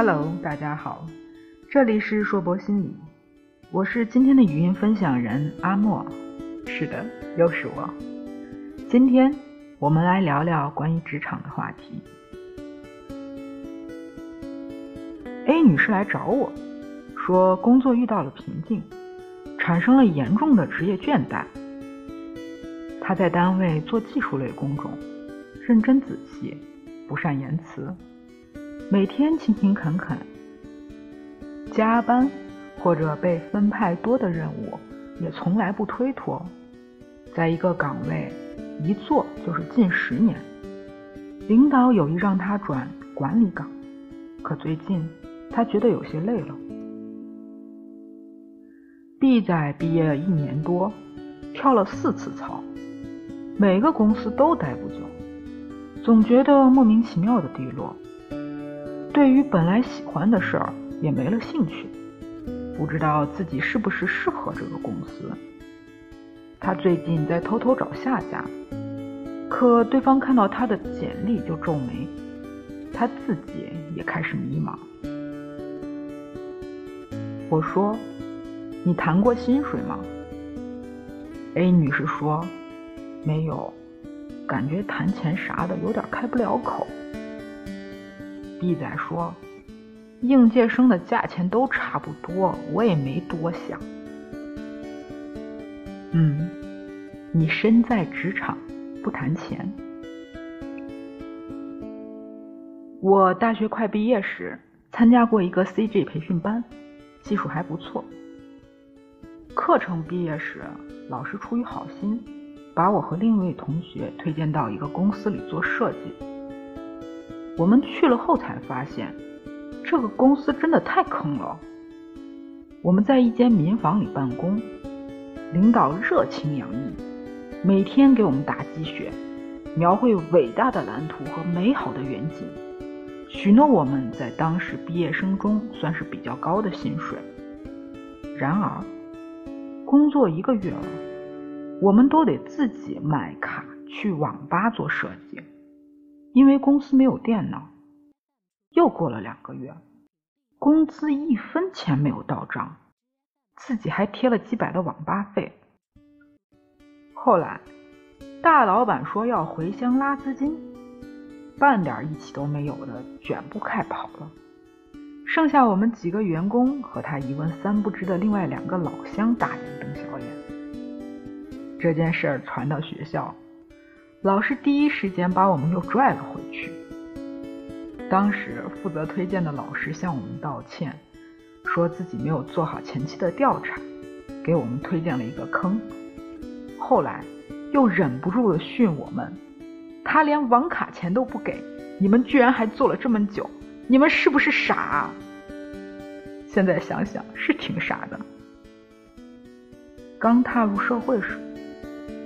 Hello，大家好，这里是硕博心理，我是今天的语音分享人阿莫。是的，又是我。今天我们来聊聊关于职场的话题。A 女士来找我说，工作遇到了瓶颈，产生了严重的职业倦怠。她在单位做技术类工种，认真仔细，不善言辞。每天勤勤恳恳，加班或者被分派多的任务也从来不推脱，在一个岗位一做就是近十年。领导有意让他转管理岗，可最近他觉得有些累了。B 仔毕业一年多，跳了四次槽，每个公司都待不久，总觉得莫名其妙的低落。对于本来喜欢的事儿也没了兴趣，不知道自己是不是适合这个公司。他最近在偷偷找下家，可对方看到他的简历就皱眉，他自己也开始迷茫。我说：“你谈过薪水吗？”A 女士说：“没有，感觉谈钱啥的有点开不了口。” B 仔说：“应届生的价钱都差不多，我也没多想。”嗯，你身在职场不谈钱。我大学快毕业时参加过一个 CG 培训班，技术还不错。课程毕业时，老师出于好心，把我和另一位同学推荐到一个公司里做设计。我们去了后才发现，这个公司真的太坑了。我们在一间民房里办公，领导热情洋溢，每天给我们打鸡血，描绘伟大的蓝图和美好的远景，许诺我们在当时毕业生中算是比较高的薪水。然而，工作一个月了，我们都得自己买卡去网吧做设计。因为公司没有电脑，又过了两个月，工资一分钱没有到账，自己还贴了几百的网吧费。后来，大老板说要回乡拉资金，半点义气都没有的卷铺盖跑了，剩下我们几个员工和他一问三不知的另外两个老乡大眼瞪小眼。这件事儿传到学校。老师第一时间把我们又拽了回去。当时负责推荐的老师向我们道歉，说自己没有做好前期的调查，给我们推荐了一个坑。后来又忍不住的训我们：“他连网卡钱都不给，你们居然还做了这么久，你们是不是傻？”现在想想是挺傻的。刚踏入社会时。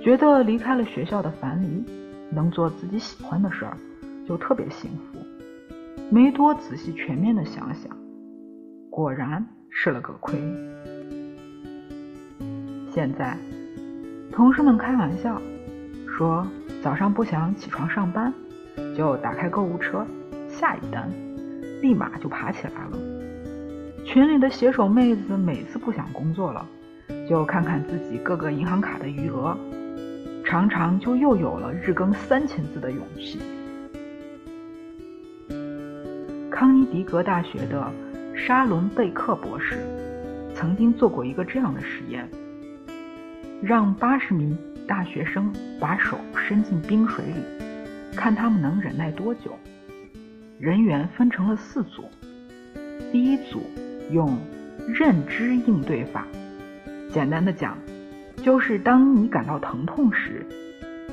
觉得离开了学校的樊篱，能做自己喜欢的事儿，就特别幸福。没多仔细全面的想想，果然吃了个亏。现在，同事们开玩笑说，早上不想起床上班，就打开购物车，下一单，立马就爬起来了。群里的写手妹子每次不想工作了，就看看自己各个银行卡的余额。常常就又有了日更三千字的勇气。康尼狄格大学的沙伦贝克博士曾经做过一个这样的实验：让八十名大学生把手伸进冰水里，看他们能忍耐多久。人员分成了四组，第一组用认知应对法，简单的讲。就是当你感到疼痛时，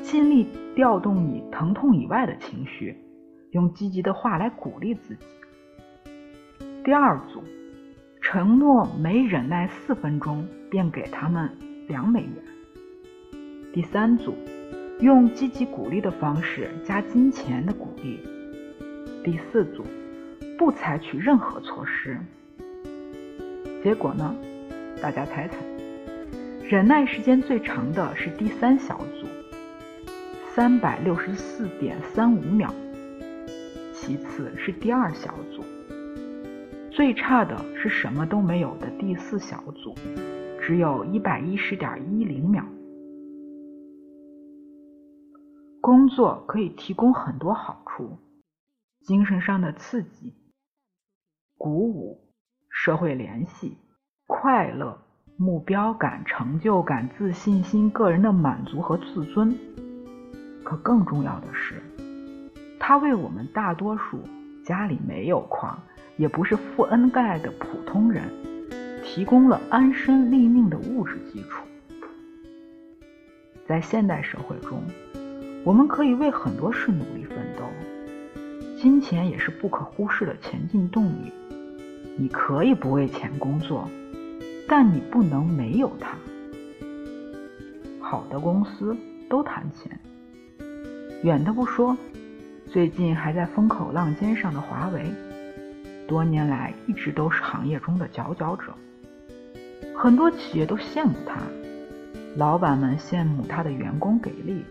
尽力调动你疼痛以外的情绪，用积极的话来鼓励自己。第二组，承诺每忍耐四分钟便给他们两美元。第三组，用积极鼓励的方式加金钱的鼓励。第四组，不采取任何措施。结果呢？大家猜猜？忍耐时间最长的是第三小组，三百六十四点三五秒。其次是第二小组，最差的是什么都没有的第四小组，只有一百一十点一零秒。工作可以提供很多好处：精神上的刺激、鼓舞、社会联系、快乐、目标感、成就感、自信心、个人的满足和自尊。可更重要的是，它为我们大多数家里没有矿，也不是富恩盖的普通人，提供了安身立命的物质基础。在现代社会中，我们可以为很多事努力奋斗，金钱也是不可忽视的前进动力。你可以不为钱工作，但你不能没有它。好的公司都谈钱，远的不说，最近还在风口浪尖上的华为，多年来一直都是行业中的佼佼者，很多企业都羡慕他，老板们羡慕他的员工给力。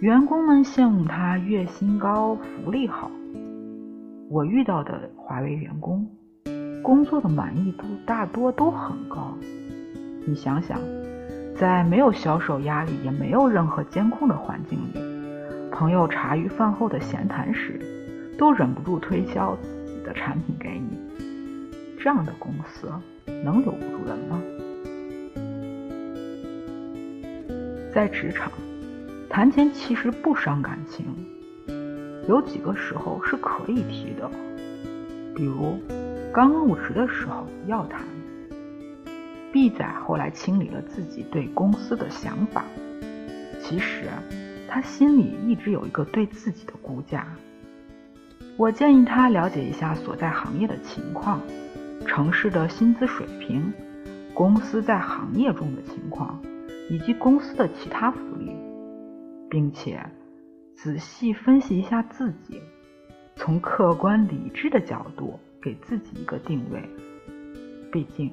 员工们羡慕他月薪高、福利好。我遇到的华为员工，工作的满意度大多都很高。你想想，在没有销售压力、也没有任何监控的环境里，朋友茶余饭后的闲谈时，都忍不住推销自己的产品给你。这样的公司能留不住人吗？在职场。谈钱其实不伤感情，有几个时候是可以提的，比如刚入职的时候要谈。毕仔后来清理了自己对公司的想法，其实他心里一直有一个对自己的估价。我建议他了解一下所在行业的情况，城市的薪资水平，公司在行业中的情况，以及公司的其他福利。并且仔细分析一下自己，从客观理智的角度给自己一个定位。毕竟，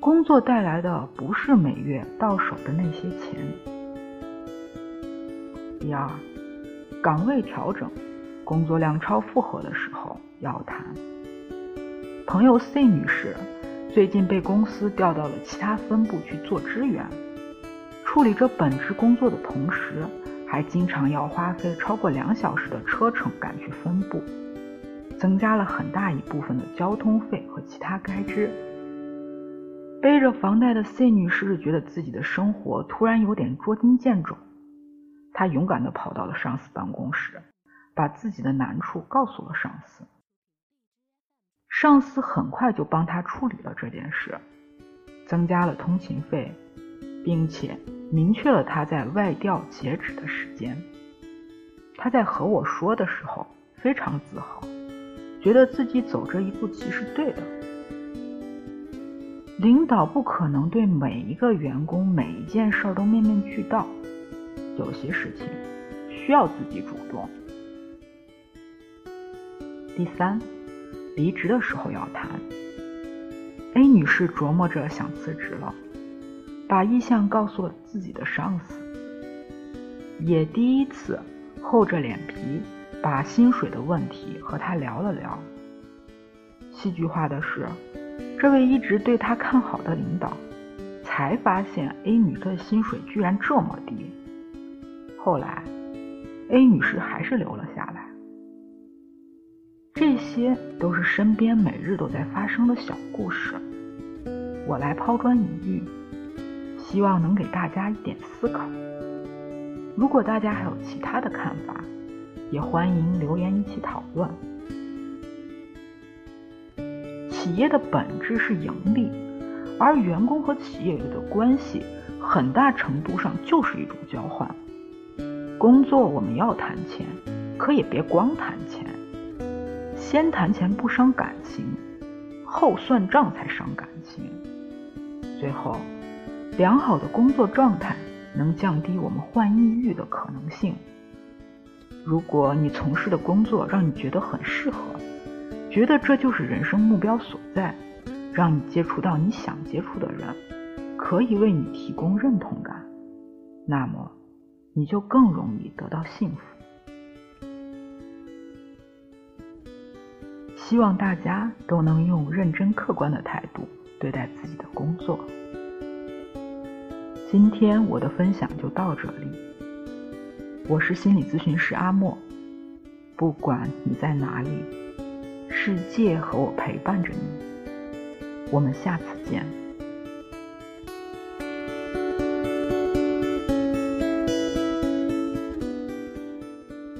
工作带来的不是每月到手的那些钱。第二，岗位调整，工作量超负荷的时候要谈。朋友 C 女士最近被公司调到了其他分部去做支援，处理着本职工作的同时。还经常要花费超过两小时的车程赶去分部，增加了很大一部分的交通费和其他开支。背着房贷的 C 女士觉得自己的生活突然有点捉襟见肘，她勇敢地跑到了上司办公室，把自己的难处告诉了上司。上司很快就帮她处理了这件事，增加了通勤费，并且。明确了他在外调截止的时间。他在和我说的时候非常自豪，觉得自己走这一步棋是对的。领导不可能对每一个员工每一件事都面面俱到，有些事情需要自己主动。第三，离职的时候要谈。A 女士琢磨着想辞职了。把意向告诉了自己的上司，也第一次厚着脸皮把薪水的问题和他聊了聊。戏剧化的是，这位一直对他看好的领导，才发现 A 女的薪水居然这么低。后来，A 女士还是留了下来。这些都是身边每日都在发生的小故事，我来抛砖引玉。希望能给大家一点思考。如果大家还有其他的看法，也欢迎留言一起讨论。企业的本质是盈利，而员工和企业的关系很大程度上就是一种交换。工作我们要谈钱，可也别光谈钱。先谈钱不伤感情，后算账才伤感情。最后。良好的工作状态能降低我们患抑郁的可能性。如果你从事的工作让你觉得很适合，觉得这就是人生目标所在，让你接触到你想接触的人，可以为你提供认同感，那么你就更容易得到幸福。希望大家都能用认真客观的态度对待自己的工作。今天我的分享就到这里。我是心理咨询师阿莫，不管你在哪里，世界和我陪伴着你。我们下次见。